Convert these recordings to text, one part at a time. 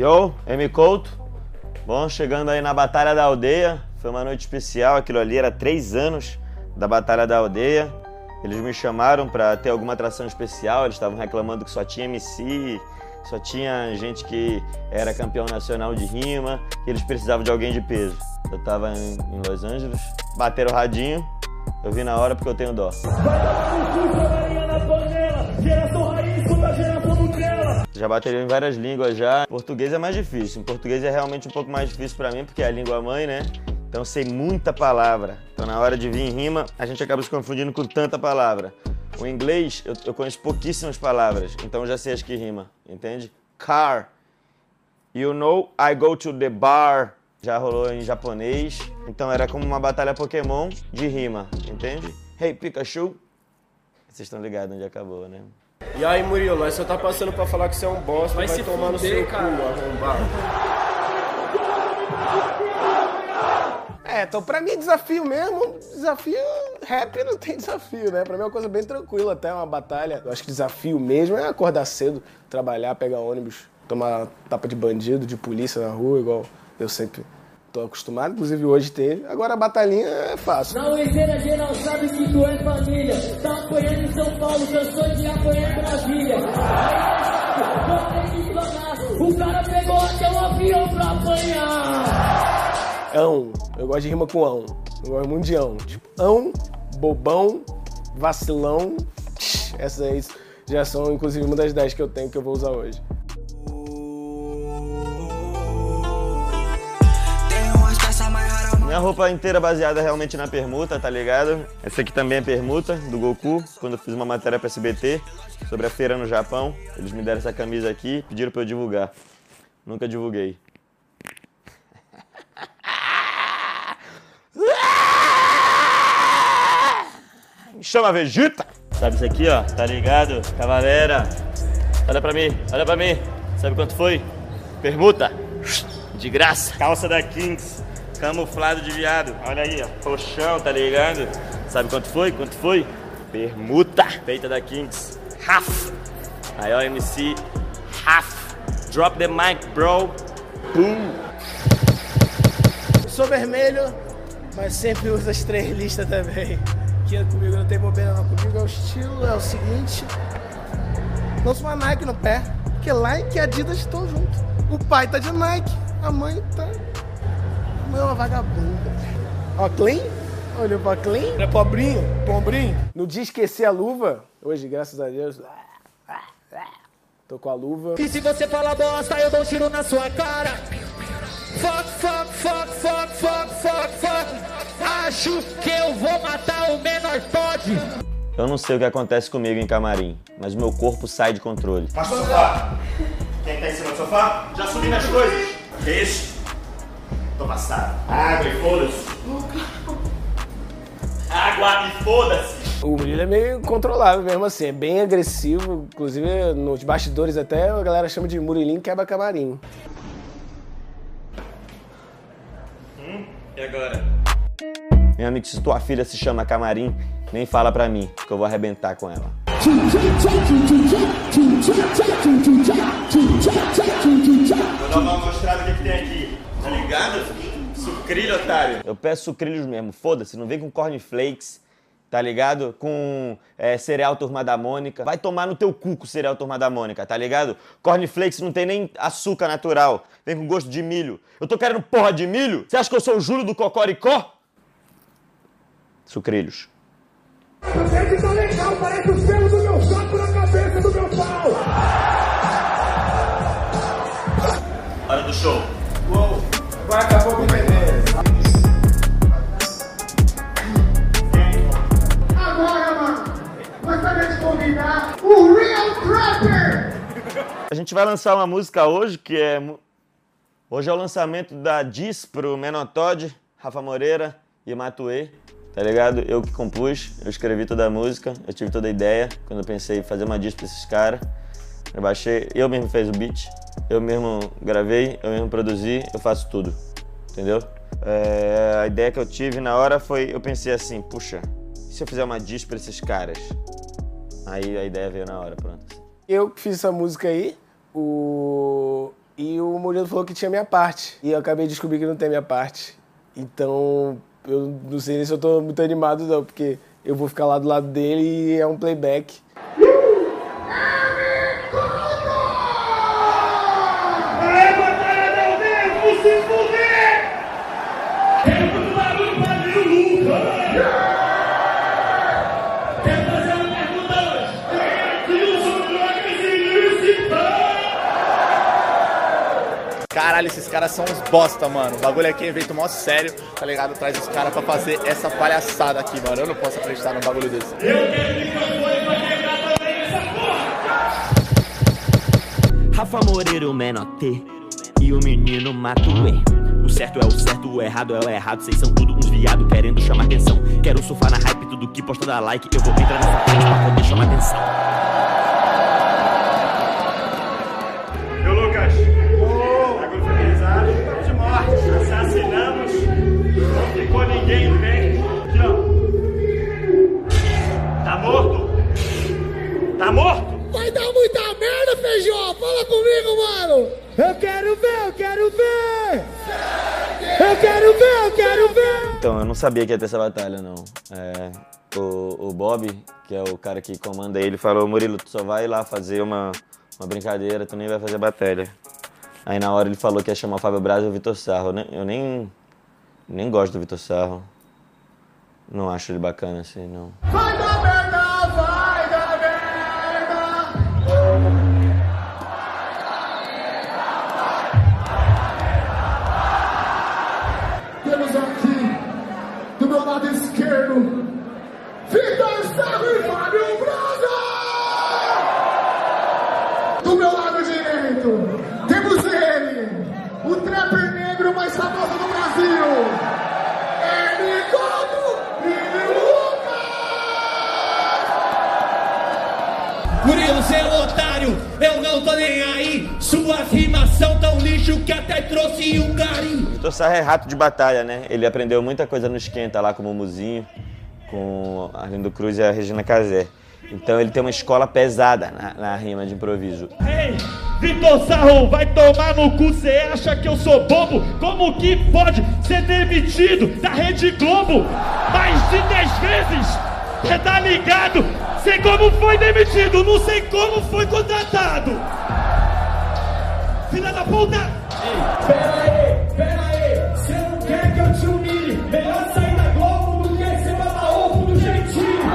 Yo, M. Couto. Bom, chegando aí na Batalha da Aldeia. Foi uma noite especial, aquilo ali era três anos da Batalha da Aldeia. Eles me chamaram para ter alguma atração especial, eles estavam reclamando que só tinha MC, só tinha gente que era campeão nacional de rima, que eles precisavam de alguém de peso. Eu tava em, em Los Angeles, bateram o radinho, eu vi na hora porque eu tenho dó. Já bateria em várias línguas já. Português é mais difícil. Em português é realmente um pouco mais difícil para mim, porque é a língua mãe, né? Então sei muita palavra. Então na hora de vir em rima, a gente acaba se confundindo com tanta palavra. O inglês, eu, eu conheço pouquíssimas palavras, então já sei as que rima, entende? Car. You know, I go to the bar. Já rolou em japonês. Então era como uma batalha Pokémon de rima, entende? Hey Pikachu. Vocês estão ligados onde acabou, né? E aí, Murilo, nós só tá passando pra falar que você é um bosta, vai, vai tomar fuder, no seu cara. cu, arrombado. É, então pra mim desafio mesmo, desafio rap não tem desafio, né? Pra mim é uma coisa bem tranquila, até uma batalha. Eu acho que desafio mesmo é acordar cedo, trabalhar, pegar ônibus, tomar tapa de bandido, de polícia na rua, igual eu sempre tô acostumado, inclusive hoje teve. Agora a batalhinha é fácil. Não exera geral sabe que tu é família. Tá apanhando em São Paulo, cansou de apanhar em Brasília. O cara pegou até um avião pra apanhar. Ão, eu gosto de rima com ão. Eu gosto muito de ão. Tipo, ão, bobão, vacilão. Essas aí já são, inclusive, uma das 10 que eu tenho que eu vou usar hoje. Minha roupa inteira baseada realmente na permuta, tá ligado? Essa aqui também é permuta, do Goku, quando eu fiz uma matéria pra SBT sobre a feira no Japão. Eles me deram essa camisa aqui, pediram pra eu divulgar. Nunca divulguei. Me chama Vegeta! Sabe isso aqui, ó? Tá ligado? Cavalera! Olha pra mim, olha pra mim. Sabe quanto foi? Permuta! De graça! Calça da Kings camuflado de viado. Olha aí, ó. Colchão, tá ligado? Sabe quanto foi? Quanto foi? Permuta. Feita da Kings. Half. Aí, ó, MC. Half. Drop the mic, bro. Boom. Sou vermelho, mas sempre uso as três listas também. Aqui comigo não tem bobeira não. Comigo é o estilo, é o seguinte. Lança uma Nike no pé, porque Nike e Adidas estão juntos. O pai tá de Nike, a mãe tá é uma vagabunda. Ó, clean? Olhou pra clean? É pobrinho? Pombrinho? No dia esquecer a luva, hoje, graças a Deus, tô com a luva. E se você fala bosta, eu dou um tiro na sua cara. Fuck, fuck, fuck, fuck, fuck, fuck, fuck. Acho que eu vou matar o menor pode. Eu não sei o que acontece comigo em camarim, mas o meu corpo sai de controle. Passa o sofá. Quem tá em cima do sofá? Já subi nas coisas. Que isso? Passado. Água e foda-se. Água e foda-se. O Murilo é meio controlável mesmo assim, é bem agressivo. Inclusive, nos bastidores até a galera chama de Murilinho quebra-camarim. Hum, e agora? Meu amigo, se tua filha se chama Camarim, nem fala pra mim, que eu vou arrebentar com ela. Eu peço sucrilhos mesmo, foda-se, não vem com cornflakes, tá ligado? Com é, cereal turma da Mônica. Vai tomar no teu cu com cereal turma da Mônica, tá ligado? Cornflakes não tem nem açúcar natural, vem com gosto de milho. Eu tô querendo porra de milho? Você acha que eu sou o Júlio do Cocoricó? Sucrilhos. Você legal, parece os pelos do meu saco na cabeça do meu pau. Hora do show. A gente vai lançar uma música hoje que é. Hoje é o lançamento da Diz pro Menotod, Rafa Moreira e Matuê. Tá ligado? Eu que compus, eu escrevi toda a música, eu tive toda a ideia quando eu pensei em fazer uma diss pra esses caras. Eu baixei, eu mesmo fiz o beat, eu mesmo gravei, eu mesmo produzi, eu faço tudo. Entendeu? É, a ideia que eu tive na hora foi, eu pensei assim, puxa, e se eu fizer uma diss pra esses caras? Aí a ideia veio na hora, pronto. Eu fiz essa música aí, o... E o Murilo falou que tinha minha parte. E eu acabei de descobrir que não tem minha parte. Então, eu não sei se eu tô muito animado, não, porque eu vou ficar lá do lado dele e é um playback. Caralho, esses caras são uns bosta, mano. O bagulho aqui é evento mó sério, tá ligado? Traz os caras pra fazer essa palhaçada aqui, mano. Eu não posso acreditar num bagulho desse. Eu quero microfone pra também nessa porra! Rafa Moreira, o menor T e o menino Matuê. O certo é o certo, o errado é o errado. Vocês são tudo uns viado querendo chamar atenção. Quero surfar na hype, tudo que posta dar like. Eu vou entrar nessa frente pra poder chamar atenção. Meu Lucas, não sabia que ia ter essa batalha, não. É, o, o Bob, que é o cara que comanda ele, falou, Murilo, tu só vai lá fazer uma, uma brincadeira, tu nem vai fazer batalha. Aí na hora ele falou que ia chamar o Fábio Braz e o Vitor Sarro. Eu nem, nem gosto do Vitor Sarro. Não acho ele bacana assim, não. Lado esquerdo, seu otário, eu não tô nem aí. Suas rimas são tão lixo que até trouxe um garim. O Vitor Sarro é rato de batalha, né? Ele aprendeu muita coisa no Esquenta lá com o Mumuzinho, com a Arlindo Cruz e a Regina Casé. Então ele tem uma escola pesada na, na rima de improviso. Ei, Vitor Sarro, vai tomar no cu, cê acha que eu sou bobo? Como que pode ser demitido da Rede Globo mais de 10 vezes? Cê tá ligado? Sei como foi demitido, não sei como foi contratado. Filha da puta! Pera aí, pera aí, você não quer que eu te humilhe? Melhor sair da Globo do que ser babaoco do jeitinho!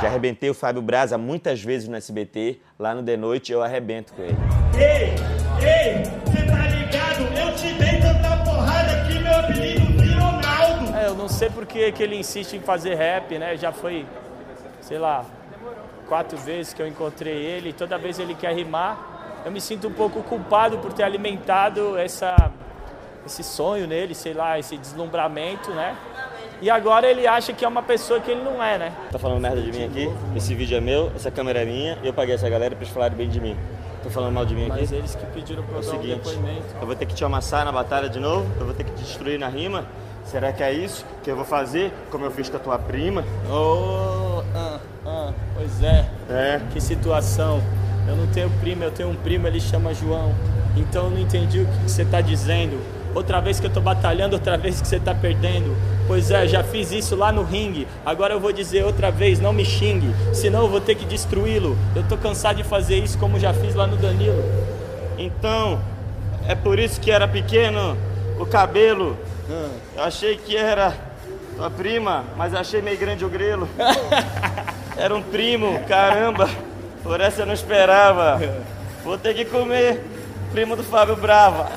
Já arrebentei o Fábio Braza muitas vezes no SBT, lá no The Noite eu arrebento com ele. Ei, ei, cê tá ligado? Eu te dei tanta porrada que meu apelido sei por que que ele insiste em fazer rap, né? Já foi, sei lá, quatro vezes que eu encontrei ele. Toda vez ele quer rimar. Eu me sinto um pouco culpado por ter alimentado essa, esse sonho nele, sei lá, esse deslumbramento, né? E agora ele acha que é uma pessoa que ele não é, né? Tá falando merda de mim aqui? Esse vídeo é meu, essa câmera é minha, eu paguei essa galera pra eles falarem bem de mim. Tô falando mal de mim aqui? Mas eles que pediram pra É eu o dar um seguinte, depoimento. eu vou ter que te amassar na batalha de novo, eu vou ter que te destruir na rima. Será que é isso que eu vou fazer, como eu fiz com a tua prima? Oh, ah, ah, pois é. É. Que situação. Eu não tenho primo, eu tenho um primo, ele chama João. Então eu não entendi o que você está dizendo. Outra vez que eu tô batalhando, outra vez que você tá perdendo. Pois é, já fiz isso lá no ringue. Agora eu vou dizer outra vez, não me xingue. Senão eu vou ter que destruí-lo. Eu tô cansado de fazer isso como já fiz lá no Danilo. Então, é por isso que era pequeno o cabelo. Eu achei que era tua prima, mas achei meio grande o grelo. Era um primo, caramba. Por essa eu não esperava. Vou ter que comer primo do Fábio Brava.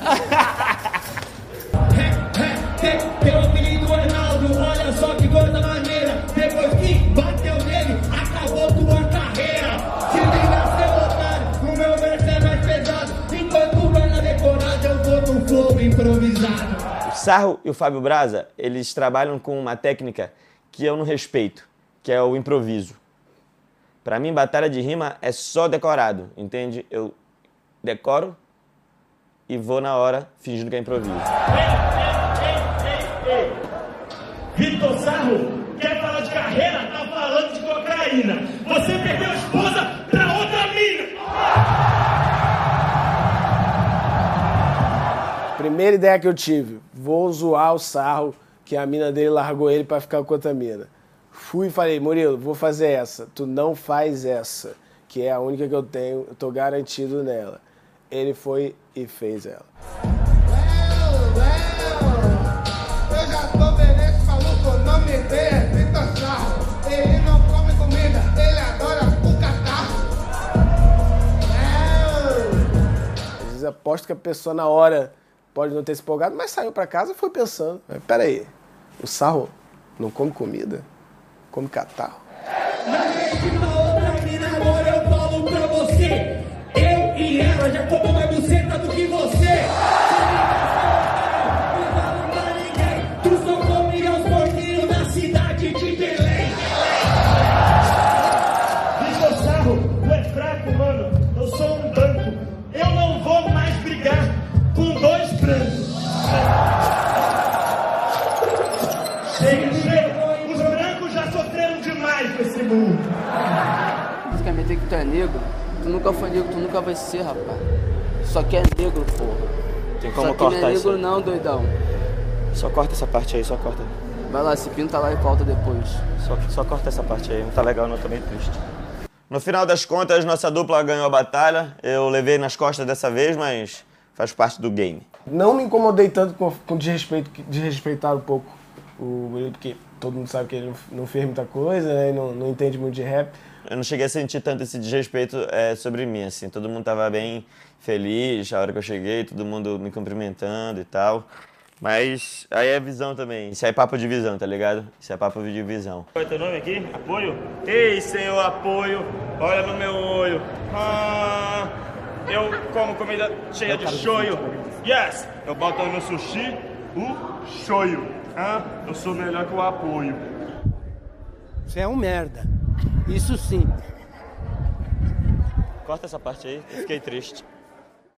Teu apelido é Naldo, olha só que coisa maneira. Depois que bateu nele, acabou tua carreira. Se liga, seu otário, o meu verso é mais pesado. Enquanto vai na decorada, eu vou no flow improvisado. O Sarro e o Fábio Braza, eles trabalham com uma técnica que eu não respeito, que é o improviso. Pra mim, batalha de rima é só decorado, entende? Eu decoro e vou na hora fingindo que é improviso. Vitor Sarro, quer falar de carreira? Tá falando de cocaína. Você perdeu a esposa pra outra mina. primeira ideia que eu tive, vou zoar o sarro que a mina dele largou ele pra ficar com outra mina. Fui e falei, Murilo, vou fazer essa. Tu não faz essa, que é a única que eu tenho, eu tô garantido nela. Ele foi e fez ela. Eu já tô vendo esse maluco, o nome dele Vitor Sarro. Ele não come comida, ele adora o catarro. Às vezes aposto que a pessoa na hora pode não ter se empolgado, mas saiu pra casa e foi pensando. Pera aí, o sarro não come comida? Come catarro. Chega, chega. Os brancos já sofreram demais com esse mundo. Quer meter que tu é negro? Tu nunca foi negro, tu nunca vai ser, rapaz. Só que é negro, porra. Tem Só como que não cortar é isso? negro não, doidão. Só corta essa parte aí, só corta. Vai lá, se pinta lá e volta depois. Só, só corta essa parte aí, não tá legal não, tô meio triste. No final das contas, nossa dupla ganhou a batalha. Eu levei nas costas dessa vez, mas faz parte do game. Não me incomodei tanto com, com desrespeito, que desrespeitar um pouco o Murilo, porque todo mundo sabe que ele não, fez muita coisa, né? E não, não entende muito de rap. Eu não cheguei a sentir tanto esse desrespeito é, sobre mim, assim. Todo mundo tava bem feliz a hora que eu cheguei, todo mundo me cumprimentando e tal. Mas aí é visão também. Isso aí é papo de visão, tá ligado? Isso é papo de visão. Qual é teu nome aqui? Apoio? Ei, senhor apoio, olha no meu olho. Ah, eu como comida cheia de shoyu. Yes, eu boto no sushi o shoyu. Ah, eu sou melhor que o apoio. Você é um merda. Isso sim. Corta essa parte aí, eu fiquei triste.